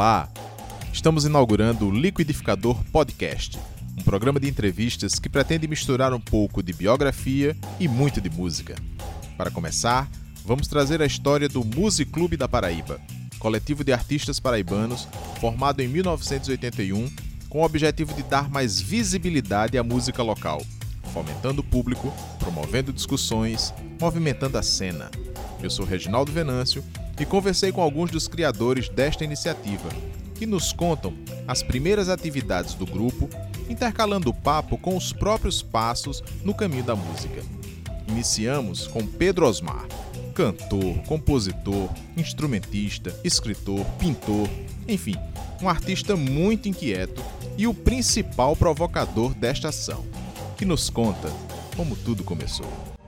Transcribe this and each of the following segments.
Olá! Estamos inaugurando o Liquidificador Podcast, um programa de entrevistas que pretende misturar um pouco de biografia e muito de música. Para começar, vamos trazer a história do Music Clube da Paraíba, coletivo de artistas paraibanos formado em 1981 com o objetivo de dar mais visibilidade à música local, fomentando o público, promovendo discussões, movimentando a cena. Eu sou Reginaldo Venâncio e conversei com alguns dos criadores desta iniciativa, que nos contam as primeiras atividades do grupo, intercalando o papo com os próprios passos no caminho da música. Iniciamos com Pedro Osmar, cantor, compositor, instrumentista, escritor, pintor, enfim, um artista muito inquieto e o principal provocador desta ação, que nos conta como tudo começou.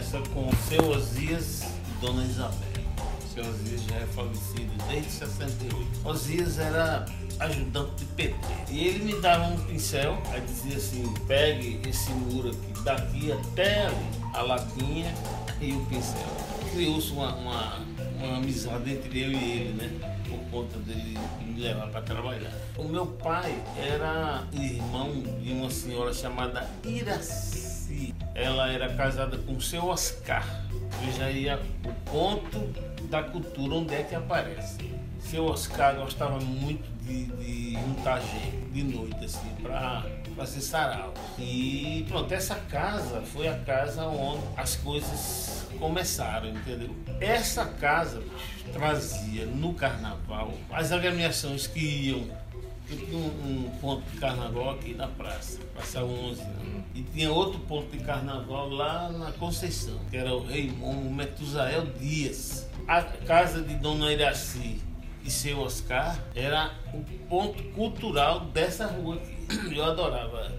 Começa com seu Osias e Dona Isabel. Seu Osias já é falecido desde 68. Osias era ajudante de PT. E ele me dava um pincel, aí dizia assim, pegue esse muro aqui, daqui até ali, a latinha e o pincel. Criou-se uma, uma, uma amizade entre eu e ele, né? Por conta dele me levar para trabalhar. O meu pai era irmão de uma senhora chamada Ela era casada com o seu Oscar. Veja aí o ponto da cultura, onde é que aparece. Seu Oscar gostava muito de, de juntar gente de noite, assim, para fazer sarau. E pronto, essa casa foi a casa onde as coisas começaram, entendeu? Essa casa trazia no carnaval as agremiações que iam. Eu tinha um, um, ponto de carnaval aqui na praça, Praça 11, né? e tinha outro ponto de carnaval lá na Conceição, que era o Raimundo Metusael Dias. A casa de Dona Iraci e seu Oscar era o ponto cultural dessa rua aqui. Eu adorava.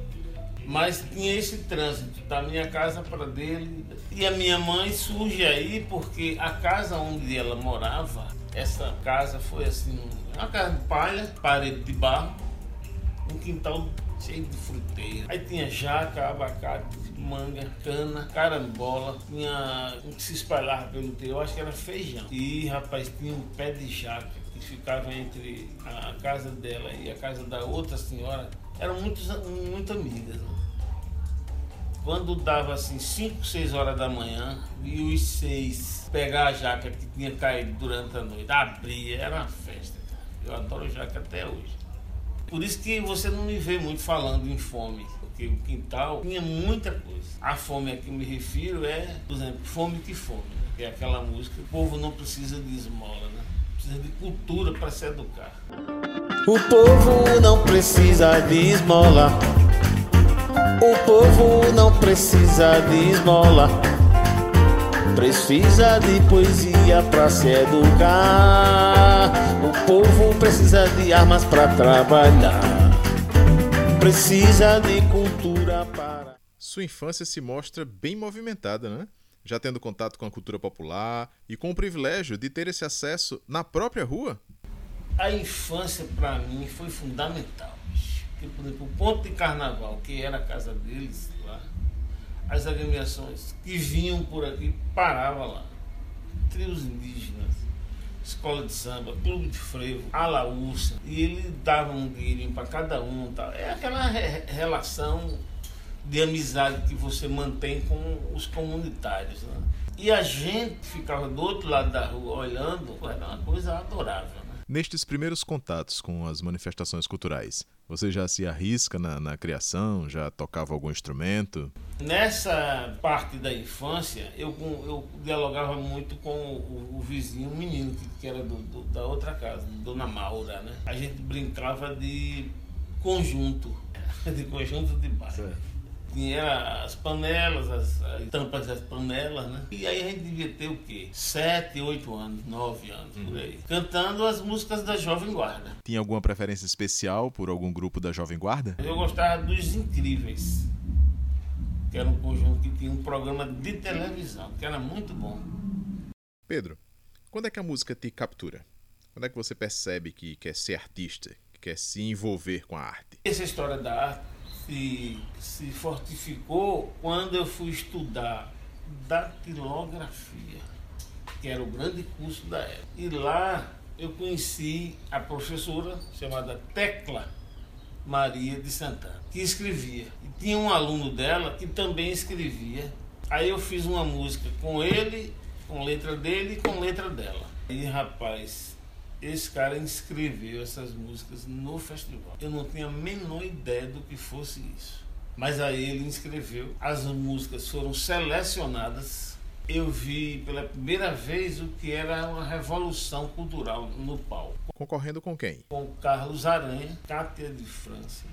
Mas tinha esse trânsito da minha casa para dele. E a minha mãe surge aí porque a casa onde ela morava, essa casa foi assim, uma casa de palha, parede de barro, um quintal cheio de fruteira. Aí tinha jaca, abacate, manga, cana, carambola, tinha um que se espalhava pelo teu, eu acho que era feijão. E rapaz, tinha um pé de jaca que ficava entre a casa dela e a casa da outra senhora, eram muito, muito amigas. Né? Quando dava assim 5, 6 horas da manhã, e os seis pegar a jaca que tinha caído durante a noite, abria, era uma festa. Eu adoro jaca até hoje. Por isso que você não me vê muito falando em fome, porque o quintal tinha muita coisa. A fome a que me refiro é, por exemplo, fome que fome, né? que é aquela música, o povo não precisa de esmola, né? Precisa de cultura para se educar. O povo não precisa de esmola. O povo não precisa de esmola. Precisa de poesia para se educar. O povo precisa de armas para trabalhar. Precisa de cultura para. Sua infância se mostra bem movimentada, né? Já tendo contato com a cultura popular e com o privilégio de ter esse acesso na própria rua? A infância para mim foi fundamental. Porque, por exemplo, o ponto de carnaval, que era a casa deles lá, as agremiações que vinham por aqui paravam lá. Trios indígenas, escola de samba, clube de frevo, alaúça, e ele dava um dinheirinho para cada um. Tal. É aquela re relação de amizade que você mantém com os comunitários. Né? E a gente ficava do outro lado da rua olhando, era uma coisa adorável. Né? Nestes primeiros contatos com as manifestações culturais, você já se arrisca na, na, criação? Já tocava algum instrumento? Nessa parte da infância, eu, eu dialogava muito com o, o vizinho, um menino que, que era do, do, da outra casa, Dona Maura. Né? A gente brincava de conjunto, de conjunto de bairro. Tinha as panelas, as, as, tampas das panelas, né? E aí a gente devia ter o quê? Sete, oito anos, nove anos, uhum. por aí. Cantando as músicas da Jovem Guarda. Tinha alguma preferência especial por algum grupo da Jovem Guarda? Eu gostava dos Incríveis, que era um conjunto que tinha um programa de televisão, que era muito bom. Pedro, quando é que a música te captura? Quando é que você percebe que quer ser artista, que quer se envolver com a arte? Essa história da arte se, se fortificou quando eu fui estudar datilografia, que era o grande curso da época. E lá eu conheci a professora chamada Tecla Maria de Santana, que escrevia. E tinha um aluno dela que também escrevia. Aí eu fiz uma música com ele, com letra dele e com letra dela. E rapaz, esse cara inscreveu essas músicas no festival. Eu não tinha a menor ideia do que fosse isso. Mas aí ele inscreveu, as músicas foram selecionadas. Eu vi pela primeira vez o que era uma revolução cultural no palco. Concorrendo com quem? Com Carlos Aranha, Cátia de França,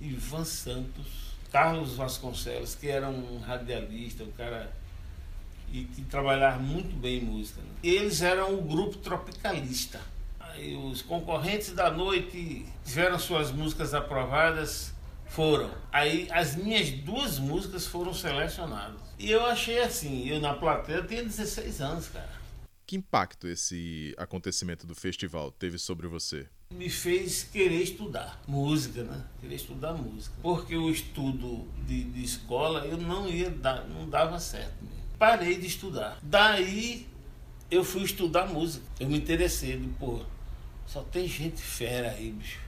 Ivan Santos, Carlos Vasconcelos, que era um radialista, um cara e que trabalhava muito bem em música. Né? Eles eram o grupo tropicalista. Aí os concorrentes da noite tiveram suas músicas aprovadas, foram. Aí as minhas duas músicas foram selecionadas. E eu achei assim, eu na plateia tinha 16 anos, cara. Que impacto esse acontecimento do festival teve sobre você? Me fez querer estudar música, né? Querer estudar música. Porque o estudo de, de escola eu não ia dar, não dava certo mesmo. Parei de estudar. Daí eu fui estudar música. Eu me interessei, pô, só tem gente fera aí, bicho.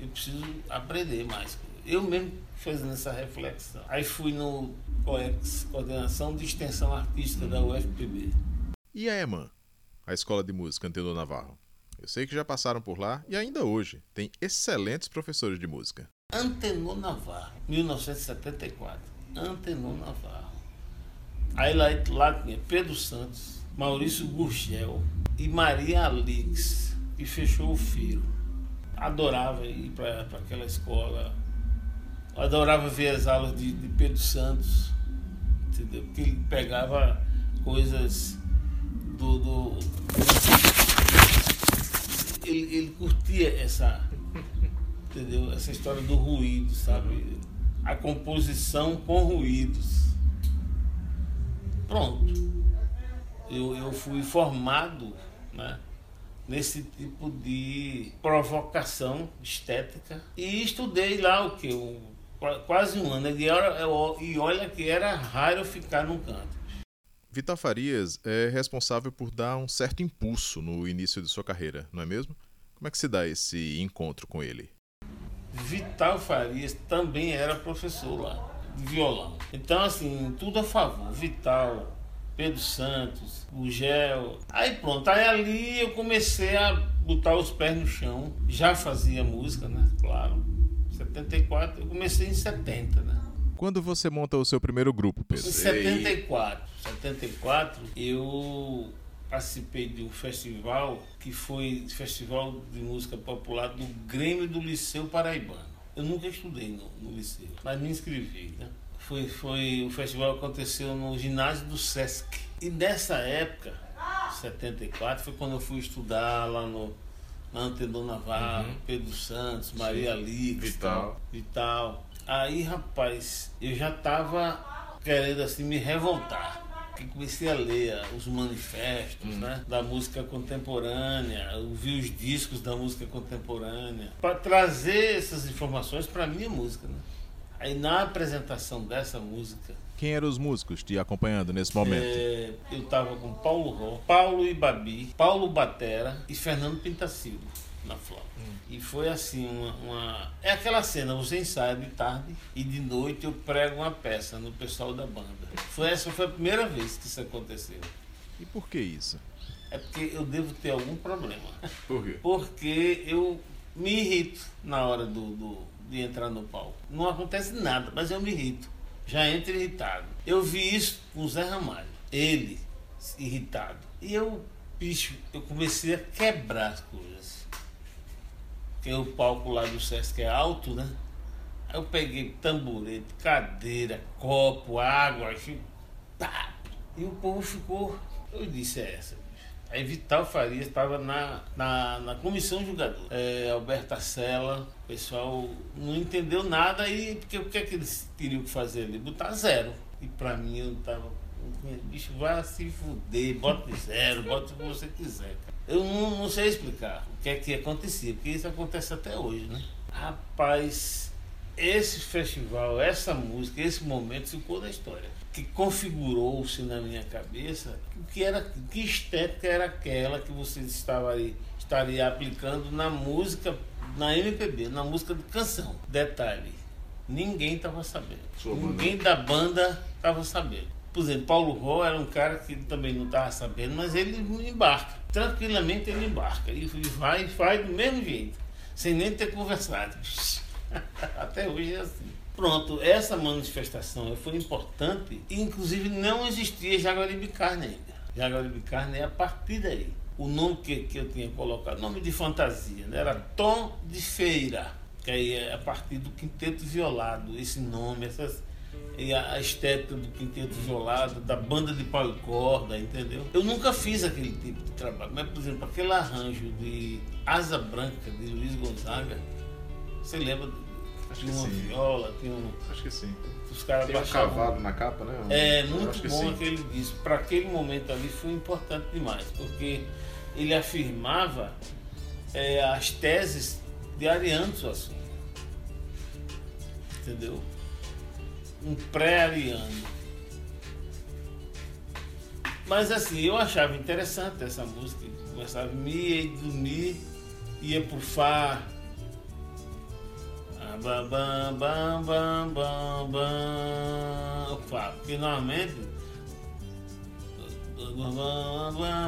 Eu preciso aprender mais. Eu mesmo fazendo essa reflexão. Aí fui no COEX, Coordenação de Extensão Artística da UFPB. E a EMAN, a Escola de Música Antenor Navarro? Eu sei que já passaram por lá e ainda hoje tem excelentes professores de música. Antenor Navarro, 1974. Antenor Navarro. Aí lá, lá tinha Pedro Santos, Maurício Gurgel e Maria Alix e fechou o fio. Adorava ir para aquela escola, adorava ver as aulas de, de Pedro Santos, entendeu? Porque ele pegava coisas do. do ele, ele curtia essa, entendeu? Essa história do ruído, sabe? A composição com ruídos. Pronto. Eu, eu fui formado, né? Nesse tipo de provocação estética. E estudei lá o que? Um, quase um ano. E, e olha que era raro ficar num canto. Vital Farias é responsável por dar um certo impulso no início de sua carreira, não é mesmo? Como é que se dá esse encontro com ele? Vital Farias também era professor lá, de violão. Então, assim, tudo a favor. Vital, Pedro Santos, o Gel. Aí pronto, aí ali eu comecei a botar os pés no chão. Já fazia música, né? Claro. 74, eu comecei em 70, né? Quando você monta o seu primeiro grupo, Pedro? Em 74. 74 eu participei de um festival que foi Festival de Música Popular do Grêmio do Liceu Paraibano. Eu nunca estudei no, no liceu, mas me inscrevi, né? Foi, foi o festival aconteceu no ginásio do Sesc. E nessa época, 74, foi quando eu fui estudar lá no na Antenor Navarro, uhum. Pedro Santos, Maria Lix, Vital. Vital. Aí, rapaz, eu já tava querendo assim me revoltar. Que comecei a ler os manifestos uhum. né, da música contemporânea, ouvir os discos da música contemporânea, para trazer essas informações para minha música. Né? Aí na apresentação dessa música. Quem eram os músicos te acompanhando nesse momento? É, eu estava com Paulo Ró, Paulo Ibabi, Paulo Batera e Fernando Pintacilho na flauta. Hum. E foi assim, uma, uma, É aquela cena, você ensaia de tarde e de noite eu prego uma peça no pessoal da banda. Foi, essa foi a primeira vez que isso aconteceu. E por que isso? É porque eu devo ter algum problema. Por quê? Porque eu me irrito na hora do, do de entrar no palco. Não acontece nada, mas eu me irrito. Já entro irritado. Eu vi isso com o Zé Ramalho. Ele, irritado. E eu, bicho, eu comecei a quebrar as coisas. Porque o palco lá do Sesc é alto, né? Aí eu peguei tamborete, cadeira, copo, água, e, pá, e o povo ficou. Eu disse, é essa. Aí Vital Farias estava na, na, na, comissão julgadora. É, Alberta Sela, o pessoal não entendeu nada e porque o que é que eles queriam fazer ali? Botar zero. E para mim eu tava. Bicho, vai se fuder, bota zero, bota o que você quiser. Eu não, não sei explicar o que é que acontecia, porque isso acontece até hoje, né? Rapaz, esse festival, essa música, esse momento ficou na história. Que configurou-se na minha cabeça que era que estética era aquela que você estava aí, estaria aplicando na música, na MPB, na música de canção. Detalhe, ninguém estava sabendo. ninguém da banda estava sabendo. Por exemplo, Paulo Ró era um cara que também não estava sabendo, mas ele embarca. Tranquilamente ele embarca. E vai e faz do mesmo jeito, sem nem ter conversado. Até hoje é assim. Pronto, essa manifestação foi importante inclusive não existia Jaguaribe Carne ainda. Jaguaribe Carne é a partir daí. O nome que, que eu tinha colocado, nome de fantasia, né? era Tom de Feira, que aí é a partir do Quinteto Violado, esse nome, essas, e a, estética do Quinteto Violado, da banda de pau e corda, entendeu? Eu nunca fiz aquele tipo de trabalho, mas, por exemplo, aquele arranjo de Asa Branca, de Luiz Gonzaga, você lembra Acho tinha uma sim. viola, tinha um. Acho que sim. Os caras Tem um cavalo na capa, né? É, muito bom sim. aquele disco. Para aquele momento ali foi importante demais, porque ele afirmava é, as teses de Ariano Suassuna. Entendeu? Um pré-ariano. Mas assim, eu achava interessante essa música. Começava a me ia dormir, ia pro Fá. Bam, bam, bam, bam, bam, bam.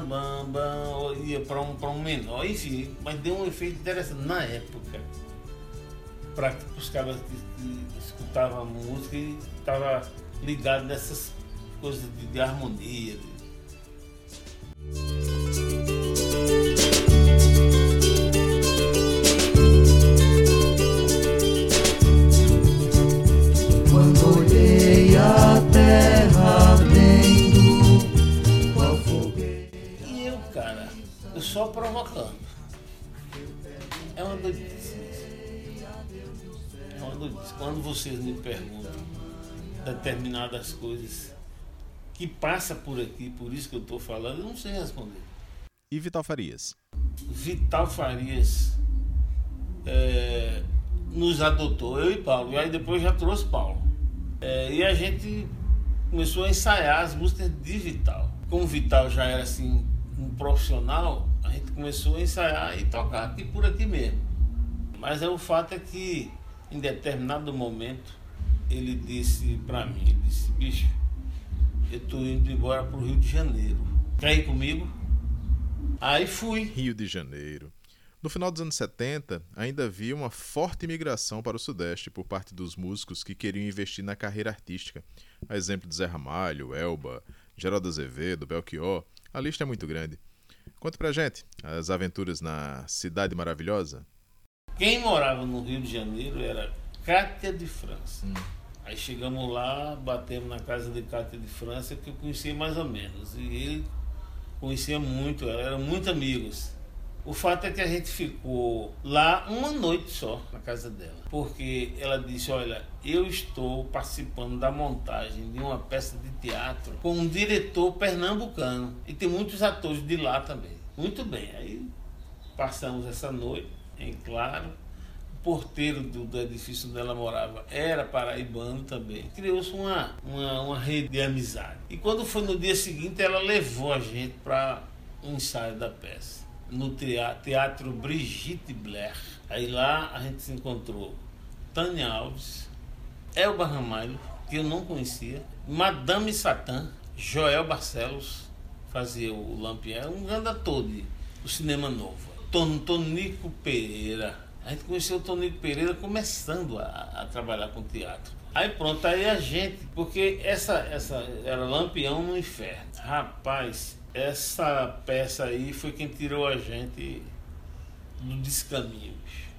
Bam, bam, ia para um, pra um menor, enfim, mas deu um efeito interessante na época. Para os caras que, que escutavam a música e estavam ligados nessas coisas de, de harmonia. de- só provocando. É uma doidice. É uma doidice. Quando vocês me perguntam determinadas coisas que passa por aqui, por isso que eu estou falando, eu não sei responder. E Vital Farias? Vital Farias é, nos adotou, eu e Paulo, e aí depois já trouxe Paulo. É, e a gente começou a ensaiar as músicas de Vital. Como Vital já era assim um profissional, começou a ensaiar e tocar aqui por aqui mesmo. Mas é o fato é que em determinado momento ele disse pra mim, ele disse, bicho, eu tô indo embora pro Rio de Janeiro. Quer ir comigo? Aí fui. Rio de Janeiro. No final dos anos 70, ainda havia uma forte migração para o Sudeste por parte dos músicos que queriam investir na carreira artística. A exemplo de Zé Ramalho, Elba, Geraldo Azevedo, Belchior, a lista é muito grande. Conta pra gente as aventuras na Cidade Maravilhosa. Quem morava no Rio de Janeiro era Cátia de França. Aí chegamos lá, batemos na casa de Cátia de França, que eu conhecia mais ou menos. E ele conhecia muito, ela eram muito amigos. O fato é que a gente ficou lá uma noite só na casa dela. Porque ela disse, olha, eu estou participando da montagem de uma peça de teatro com um diretor pernambucano. E tem muitos atores de lá também. Muito bem. Aí passamos essa noite em claro. O porteiro do, do edifício onde ela morava era paraibano também. Criou-se uma, uma, uma rede de amizade. E quando foi no dia seguinte, ela levou a gente para o ensaio da peça. No teatro, Brigitte Blair. Aí lá a gente se encontrou Tânia Alves, Elba Ramalho, que eu não conhecia, Madame Satã, Joel Barcelos, fazia o Lampião, um grande ator de, do cinema novo. Ton, Tonico Pereira. A gente conheceu o Tonico Pereira começando a, a trabalhar com teatro. Aí pronto, aí a gente, porque essa, essa era Lampião no Inferno. Rapaz, essa peça aí foi quem tirou a gente do descaminho.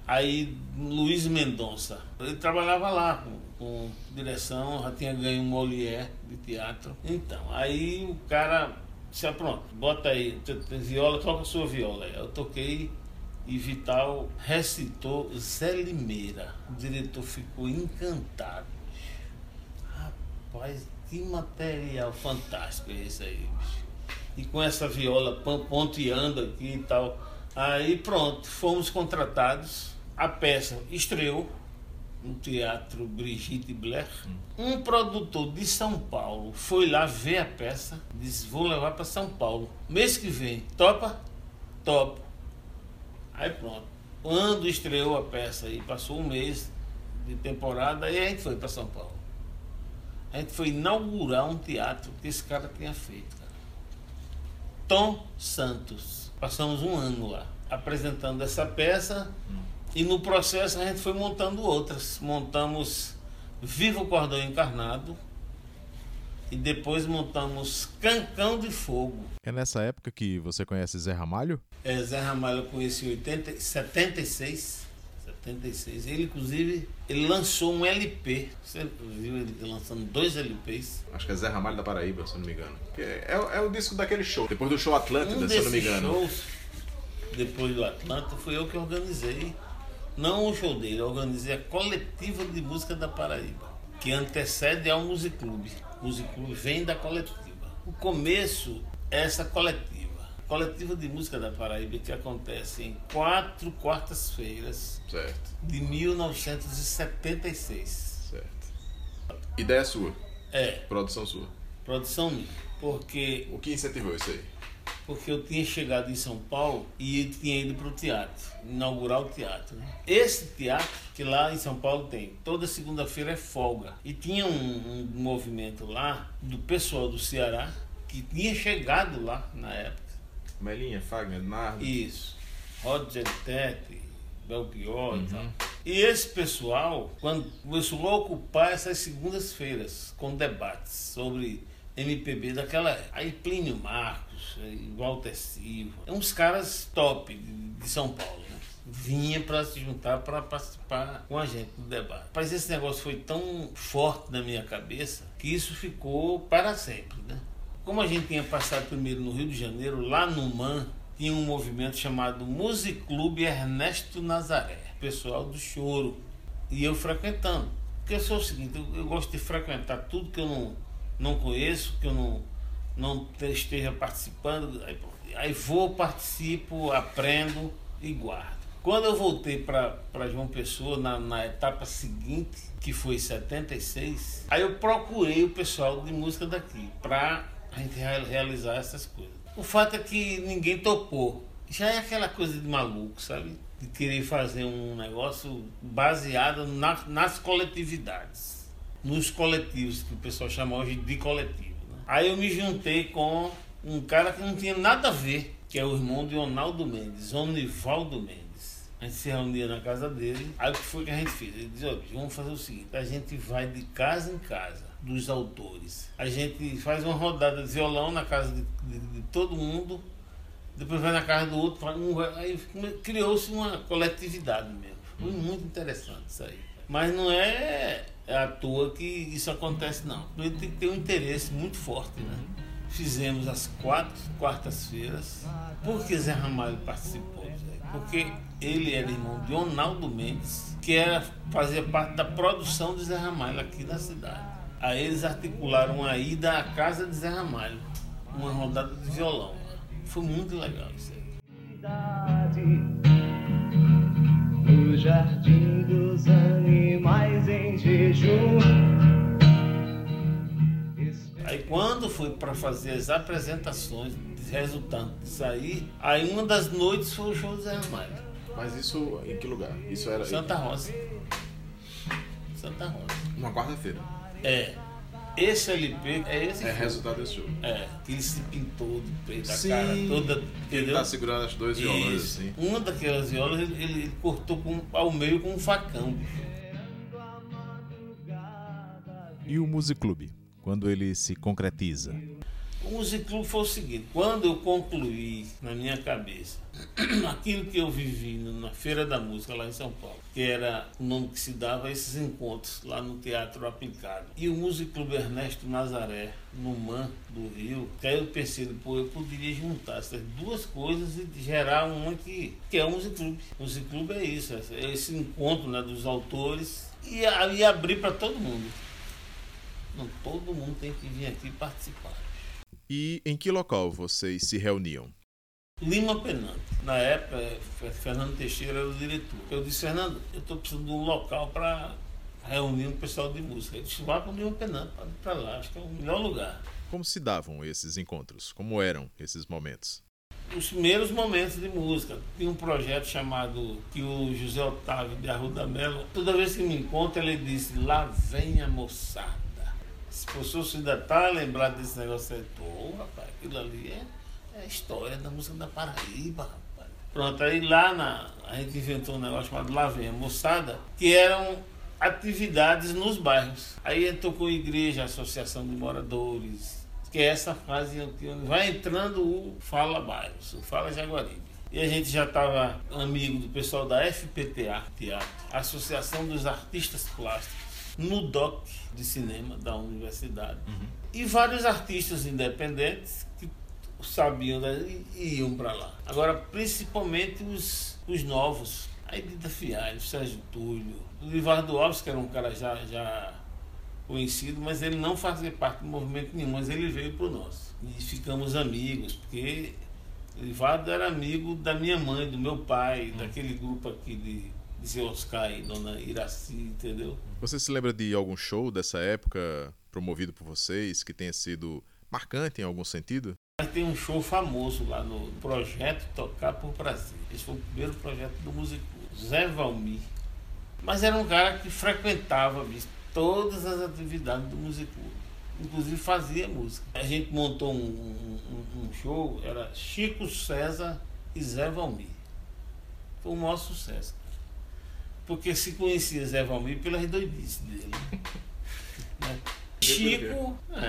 Aí Luiz Mendonça, ele trabalhava lá com, com direção, já tinha ganho um Molière de teatro. Então, aí o cara disse, ah, pronto, bota aí, viola, toca a sua viola. Eu toquei e Vital recitou Zé Limeira. O diretor ficou encantado. Rapaz, que material fantástico é esse aí, bicho. E com essa viola pon- ponteando aqui e tal. Aí pronto, fomos contratados. A peça estreou no Teatro Brigitte Blair. Um produtor de São Paulo foi lá ver a peça, disse: Vou levar para São Paulo. Mês que vem, topa? Topa. Aí pronto. Quando estreou a peça e passou um mês de temporada, aí a gente foi para São Paulo. A gente foi inaugurar um teatro que esse cara tinha feito. Tom Santos. Passamos um ano lá apresentando essa peça e no processo a gente foi montando outras. Montamos Viva o Cordão Encarnado e depois montamos Cancão de Fogo. É nessa época que você conhece Zé Ramalho? É, Zé Ramalho eu conheci em 80, 76. 76. Ele, inclusive, ele lançou um LP. Você viu ele lançando dois LPs? Acho que é Zé Ramalho da Paraíba, se eu não me engano. É, é, é o disco daquele show. Depois do show Atlântida, um se eu não me engano. shows, depois do Atlanta, fui eu que organizei. Não o show dele, eu organizei a coletiva de música da Paraíba, que antecede ao Music Club. O Music Club vem da coletiva. O começo é essa coletiva. Coletiva de música da Paraíba que acontece em quatro quartas-feiras de 1976. certo. Ideia sua, É, produção sua. produção minha. Porque O que incentivou isso aí? porque eu tinha chegado em São Paulo e tinha ido para o teatro, inaugurar o teatro. né? Esse teatro, que lá em São Paulo tem, toda segunda-feira é folga. E tinha um, um movimento lá do pessoal do Ceará que tinha chegado lá na época. Melinha, Fagner, Nardo. Isso. Roger Tete, Belchior e tal. E esse pessoal, quando começou a ocupar essas segundas-feiras com debates sobre MPB daquela época. Aí Plínio Marcos, aí Walter Silva, é uns caras top de, de São Paulo, né? Vinha para se juntar para participar com a gente do debate. Mas esse negócio foi tão forte na minha cabeça que isso ficou para sempre, né? Como a gente tinha passado primeiro no Rio de Janeiro, lá no MAN, tinha um movimento chamado Music Clube Ernesto Nazaré, pessoal do choro. E eu frequentando. Porque eu sou o seguinte, eu, eu gosto de frequentar tudo que eu não, não conheço, que eu não, não te- esteja participando. Aí, aí vou, participo, aprendo e guardo. Quando eu voltei para João Pessoa, na, na etapa seguinte, que foi em 76, aí eu procurei o pessoal de música daqui para a gente rea- realizar essas coisas. O fato é que ninguém topou. Já é aquela coisa de maluco, sabe? De querer fazer um negócio baseado na- nas coletividades. Nos coletivos, que o pessoal chama hoje de coletivo. né? Aí eu me juntei com um cara que não tinha nada a ver, que é o irmão de Ronaldo Mendes, Onivaldo Mendes. A gente se reunia na casa dele. Aí o que foi que a gente fez? Ele disse, "Ó, vamos fazer o seguinte, a gente vai de casa em casa dos autores. A gente faz uma rodada de violão na casa de, de- de todo mundo, depois vai na casa do outro, um aí criou-se uma coletividade mesmo. Foi muito interessante isso aí. Mas não é à toa que isso acontece, não. Ele tem que ter um interesse muito forte, né? Fizemos as quatro quartas-feiras. Por que Zé Ramalho participou? Zé? Porque ele era irmão de Ronaldo Mendes, que era, fazia parte da produção de Zé Ramalho aqui na cidade. Aí eles articularam a ida à casa de Zé Ramalho, uma rodada de violão. Foi muito legal isso aí. No jardim dos animais em jejum. Aí quando foi para fazer as apresentações resultante disso aí, aí uma das noites foi o show do Zé Ramalho. Mas isso em que lugar? Isso era Santa Rosa. Santa Rosa. uma quarta-feira. É. Esse LP é esse É filme. resultado desse show. É, que ele se pintou de preto, a Sim. cara toda, Ele entendeu? tá segurando as duas violões Isso. assim. Uma daquelas violas ele, ele cortou com, ao meio com um facão. E o Music Club, quando ele se concretiza? O Club foi o seguinte, quando eu concluí na minha cabeça aquilo que eu vivi na Feira da Música lá em São Paulo, que era o nome que se dava a esses encontros lá no Teatro Aplicado. E o Music Club Ernesto Nazaré, no MAN do Rio, que aí eu pensei, pô, eu poderia juntar essas duas coisas e gerar uma que, que é o Music Club. O Music Club é isso, é esse encontro né, dos autores e, e abrir para todo mundo. Não, todo mundo tem que vir aqui participar. E em que local vocês se reuniam? Lima Penante. Na época, Fe- Fernando Teixeira era o diretor. Eu disse, Fernando, eu estou precisando de um local para reunindo o pessoal de música. Eu disse, vá para o pode ir para lá, acho que é o melhor lugar. Como se davam esses encontros? Como eram esses momentos? Os primeiros momentos de música. Tinha um projeto chamado que o José Otávio de Arruda Melo, toda vez que me encontra, ele disse, lá vem a moçada. Se o professor se ainda está lembrado desse negócio, eu tô, rapaz, aquilo ali é, é a história da música da Paraíba, rapaz. Pronto, aí lá na, a gente inventou um negócio chamado Lá Vem a Moçada, que eram atividades nos bairros. Aí entrou com igreja, associação de moradores, que é essa fase que vai entrando o Fala Bairros, o Fala Jaguaribe. E a gente já estava amigo do pessoal da FPTA, Teatro, Associação dos Artistas Plásticos, no DOC de Cinema da Universidade. Uhum. E vários artistas independentes que sabiam e iam para lá. Agora, principalmente os, os novos. Aí Dida Fialho, Sérgio Túlio, o Livardo Alves, que era um cara já, já conhecido, mas ele não fazia parte do movimento nenhum, mas ele veio para o nosso. E ficamos amigos, porque Livardo era amigo da minha mãe, do meu pai, daquele grupo aqui de, seu Oscar e Dona Iraci, entendeu? Você se lembra de algum show dessa época promovido por vocês que tenha sido marcante em algum sentido? Mas tem um show famoso lá no projeto Tocar por Brasil. Esse foi o primeiro projeto do músico Zé Valmir. Mas era um cara que frequentava bicho, todas as atividades do músico. Inclusive fazia música. A gente montou um, um- um show, era Chico César e Zé Valmir. Foi um maior sucesso. Porque se conhecia Zé Valmir pelas doidices dele. né? Chico é,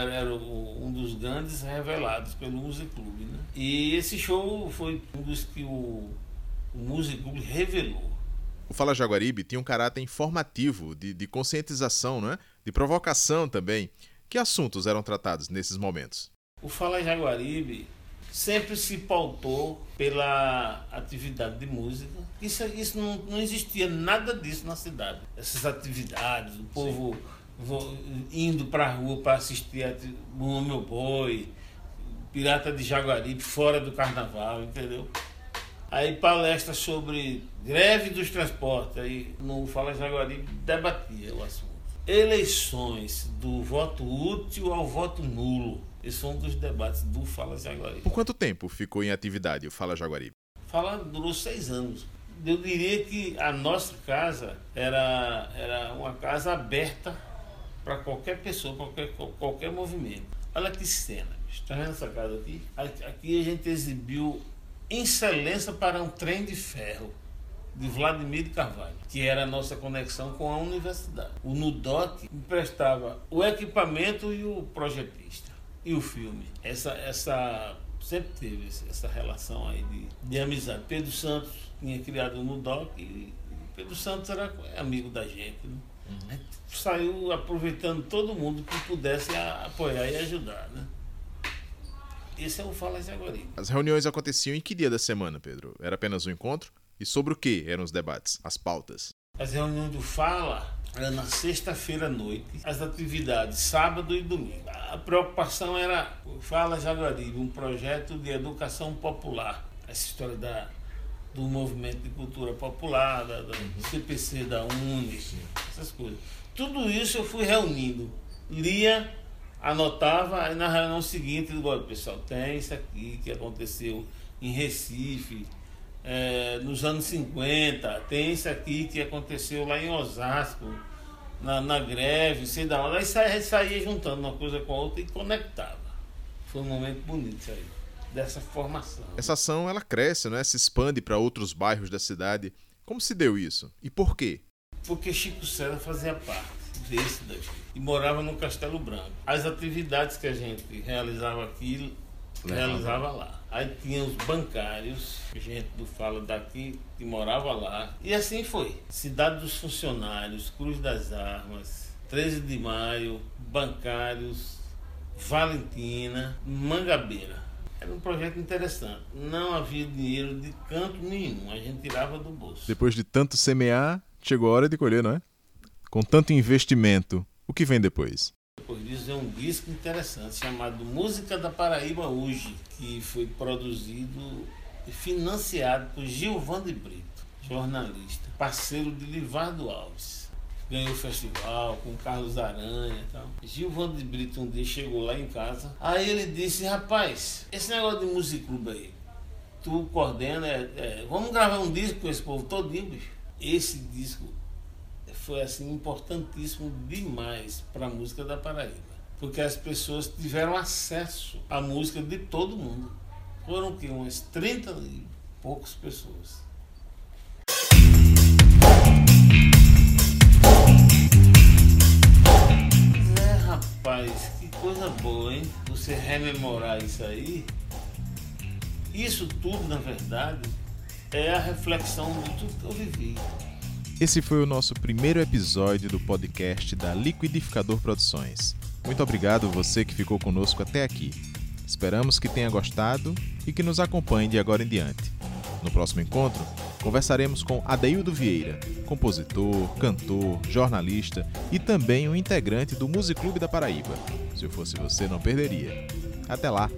era, era o- um dos grandes revelados pelo Music Club. Né? E esse show foi um dos que o, o Music Club revelou. O Fala Jaguaribe tinha um caráter informativo, de, de conscientização, não é? de provocação também. Que assuntos eram tratados nesses momentos? O Fala Jaguaribe sempre se pautou pela atividade de música. Isso, isso não, não existia nada disso na cidade. Essas atividades, o povo vo- indo para a rua para assistir a o Meu Boi, Pirata de Jaguaribe, fora do carnaval, entendeu? Aí palestra sobre greve dos transportes, aí no Fala Jaguaribe debatia o assunto. Eleições do voto útil ao voto nulo. Esse foi um dos debates do Fala Jaguaribe. Por quanto tempo ficou em atividade o Fala Jaguaribe? Fala durou seis anos. Eu diria que a nossa casa era, era uma casa aberta para qualquer pessoa, qualquer, qualquer movimento. Olha que cena, bicho. Tá vendo essa casa aqui? Aqui a gente exibiu Excelência para um Trem de Ferro, de Vladimir Carvalho, que era a nossa conexão com a universidade. O Nudoc emprestava o equipamento e o projetista, e o filme. Essa, essa sempre teve essa relação aí de, de amizade. Pedro Santos tinha criado o Nudoc e Pedro Santos era amigo da gente. Né? A gente saiu aproveitando todo mundo que pudesse apoiar e ajudar. Né? Esse é o Fala Jaguaribe. As reuniões aconteciam em que dia da semana, Pedro? Era apenas um encontro? E sobre o que eram os debates, as pautas? As reuniões do Fala era na sexta-feira à noite, as atividades sábado e domingo. A preocupação era Fala Jaguaribe, um projeto de educação popular. Essa história da, do movimento de cultura popular, da, da CPC, da UNE, essas coisas. Tudo isso eu fui reunindo. Lia, anotava, aí na reunião seguinte, digo, olha, pessoal, tem isso aqui que aconteceu em Recife, é, nos anos 50, tem isso aqui que aconteceu lá em Osasco, na, na greve, sei da onde. Aí saía, saía juntando uma coisa com a outra e conectava. Foi um momento bonito isso aí, dessa formação. Essa ação ela cresce, né? se expande para outros bairros da cidade. Como se deu isso? E por quê? Porque Chico César fazia parte desse daqui e morava no Castelo Branco. As atividades que a gente realizava aqui, realizava lá. Aí tinha os bancários, gente do Fala daqui, que morava lá. E assim foi. Cidade dos Funcionários, Cruz das Armas, 13 de Maio, bancários, Valentina, Mangabeira. Era um projeto interessante. Não havia dinheiro de canto nenhum, a gente tirava do bolso. Depois de tanto semear, chegou a hora de colher, não é? Com tanto investimento, o que vem depois? É um disco interessante chamado Música da Paraíba Hoje, que foi produzido e financiado por Gilvan de Brito, jornalista, parceiro de Livardo Alves. ganhou o festival com Carlos Aranha e tal. Gilvando de Brito um dia chegou lá em casa. Aí ele disse, rapaz, esse negócio de música clube aí, tu coordena, é, é, vamos gravar um disco com esse povo todinho, bicho. Esse disco foi assim importantíssimo demais para a música da Paraíba. Porque as pessoas tiveram acesso à música de todo mundo. Foram que umas 30 e poucas pessoas. É, rapaz, que coisa boa, hein? Você rememorar isso aí. Isso tudo, na verdade, é a reflexão de tudo que eu vivi. Esse foi o nosso primeiro episódio do podcast da Liquidificador Produções. Muito obrigado você que ficou conosco até aqui. Esperamos que tenha gostado e que nos acompanhe de agora em diante. No próximo encontro, conversaremos com Adeildo Vieira, compositor, cantor, jornalista e também um integrante do Music Clube da Paraíba. Se eu fosse você, não perderia. Até lá!